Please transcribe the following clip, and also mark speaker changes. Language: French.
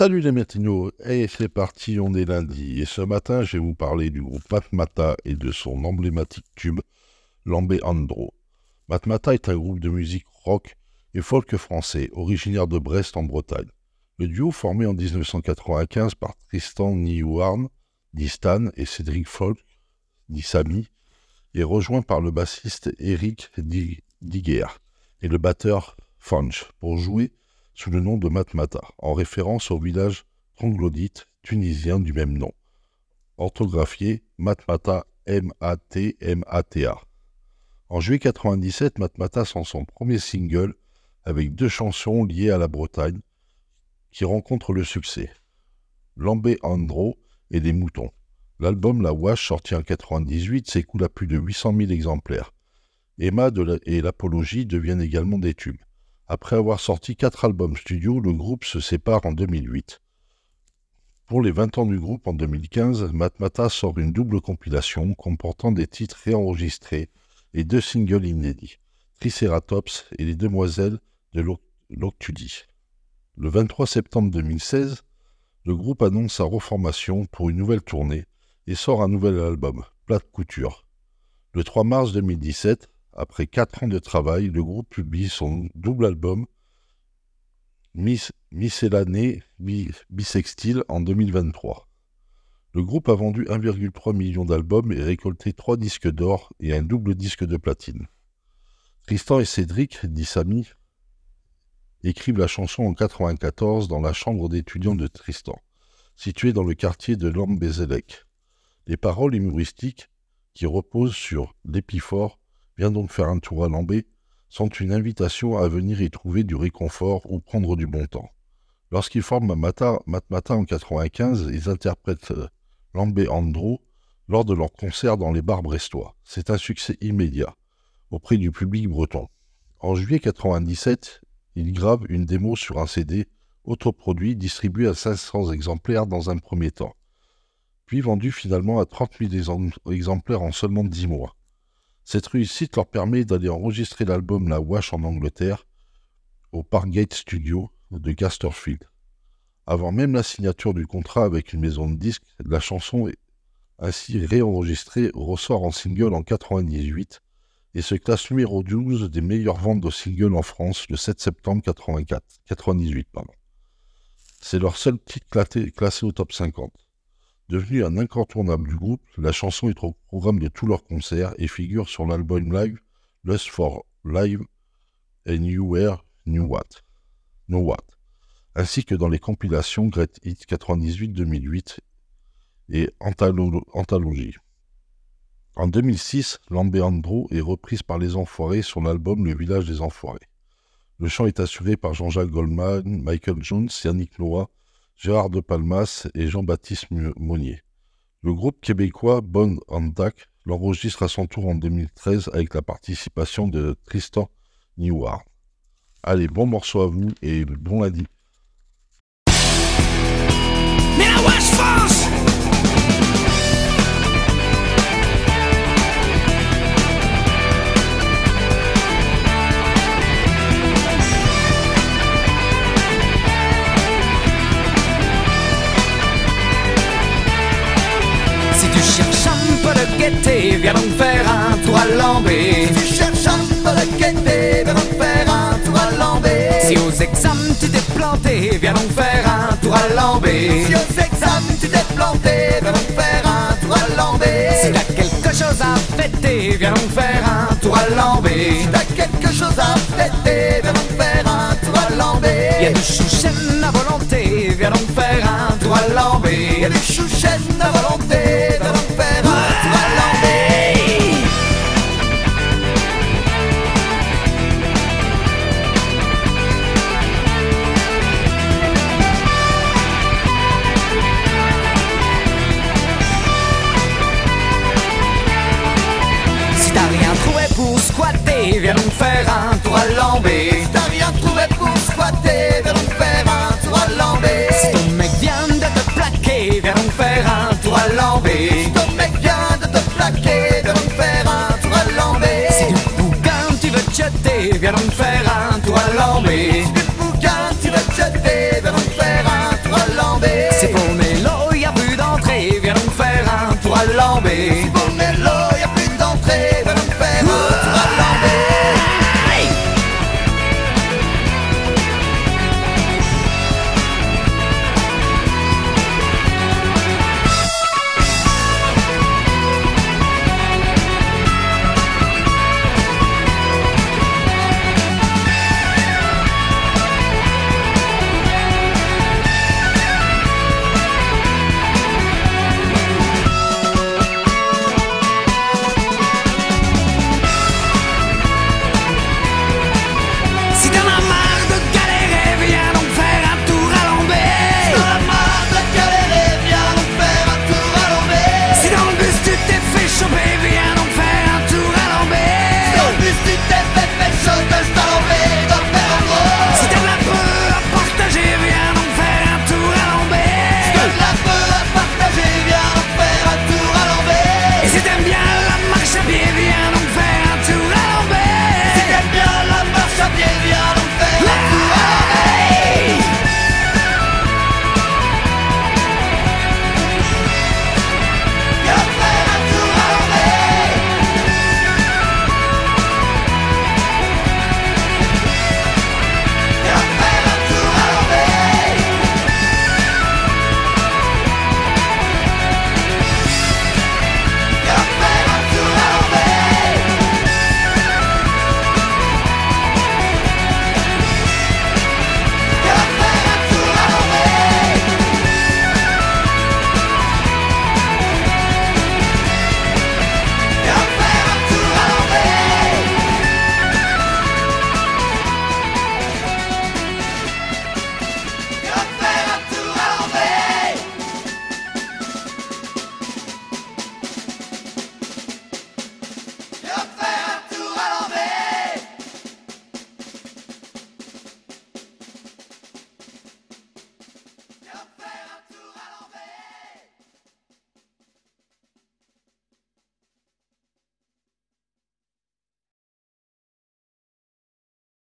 Speaker 1: Salut les matinos, et c'est parti, on est lundi. Et ce matin, je vais vous parler du groupe Matmata et de son emblématique tube, Lambé Andro. Matmata est un groupe de musique rock et folk français, originaire de Brest en Bretagne. Le duo formé en 1995 par Tristan Niouarn, dit Stan, et Cédric Folk, dit Samy, est rejoint par le bassiste Eric Diguer et le batteur Funch pour jouer sous le nom de Matmata, en référence au village troglodyte tunisien du même nom, orthographié Matmata M-A-T-M-A-T-A. En juillet 97, Matmata sent son premier single avec deux chansons liées à la Bretagne qui rencontrent le succès. Lambé Andro et des moutons. L'album La Wash, sorti en 98, s'écoule à plus de 800 000 exemplaires. Emma et l'Apologie deviennent également des tubes. Après avoir sorti quatre albums studio, le groupe se sépare en 2008. Pour les 20 ans du groupe en 2015, Matmata sort une double compilation comportant des titres réenregistrés et deux singles inédits, Triceratops et Les Demoiselles de l'Octudie. Le 23 septembre 2016, le groupe annonce sa reformation pour une nouvelle tournée et sort un nouvel album, Plate Couture. Le 3 mars 2017, après quatre ans de travail, le groupe publie son double album Miscellanée Bisextile en 2023. Le groupe a vendu 1,3 million d'albums et récolté trois disques d'or et un double disque de platine. Tristan et Cédric, dit Samy, écrivent la chanson en 1994 dans la chambre d'étudiants de Tristan, située dans le quartier de Lambézelec. Les paroles humoristiques, qui reposent sur l'épiphore Viens donc faire un tour à Lambé sont une invitation à venir y trouver du réconfort ou prendre du bon temps. Lorsqu'ils forment Matmata en 1995, ils interprètent euh, Lambé Andro lors de leur concert dans les bars brestois. C'est un succès immédiat auprès du public breton. En juillet 1997, ils gravent une démo sur un CD autoproduit distribué à 500 exemplaires dans un premier temps, puis vendu finalement à 30 000 exemplaires en seulement 10 mois. Cette réussite leur permet d'aller enregistrer l'album La Wash en Angleterre au Parkgate Studio de Gasterfield. Avant même la signature du contrat avec une maison de disques, la chanson est ainsi réenregistrée ressort en single en 1998 et se classe numéro 12 des meilleures ventes de singles en France le 7 septembre 84, 98. C'est leur seul titre classé au top 50. Devenue un incontournable du groupe, la chanson est au programme de tous leurs concerts et figure sur l'album live Lust for Live et New Where, New What, No What, ainsi que dans les compilations Great Hits 98-2008 et Anthology. En 2006, Andro est reprise par Les Enfoirés sur l'album Le Village des Enfoirés. Le chant est assuré par Jean-Jacques Goldman, Michael Jones, Yannick Noah, Gérard de Palmas et Jean-Baptiste Monnier. Le groupe québécois Bon Andak l'enregistre à son tour en 2013 avec la participation de Tristan Neward. Allez, bon morceau à vous et bon lundi.
Speaker 2: Viens donc faire un tour à Lambé. Si tu cherches un peu de gaieté, viens donc faire un tour à Lambé. Si aux examens tu t'es planté, viens donc faire un tour à Lambé. Si aux examens tu t'es planté, viens donc faire un tour à Lambé. Si t'as quelque chose à fêter, viens donc faire un tour à Lambé. Si t'as quelque chose à fêter, viens donc faire un tour à Lambé. Si t'as rien trouvé pour squatter, viens donc faire un tour à Lambé. Si ton mec vient de te plaquer, viens donc faire un tour à Lambé. Si ton mec vient de te plaquer, viens donc faire un tour à Lambé. Si du bouquin tu veux te jeter, viens donc faire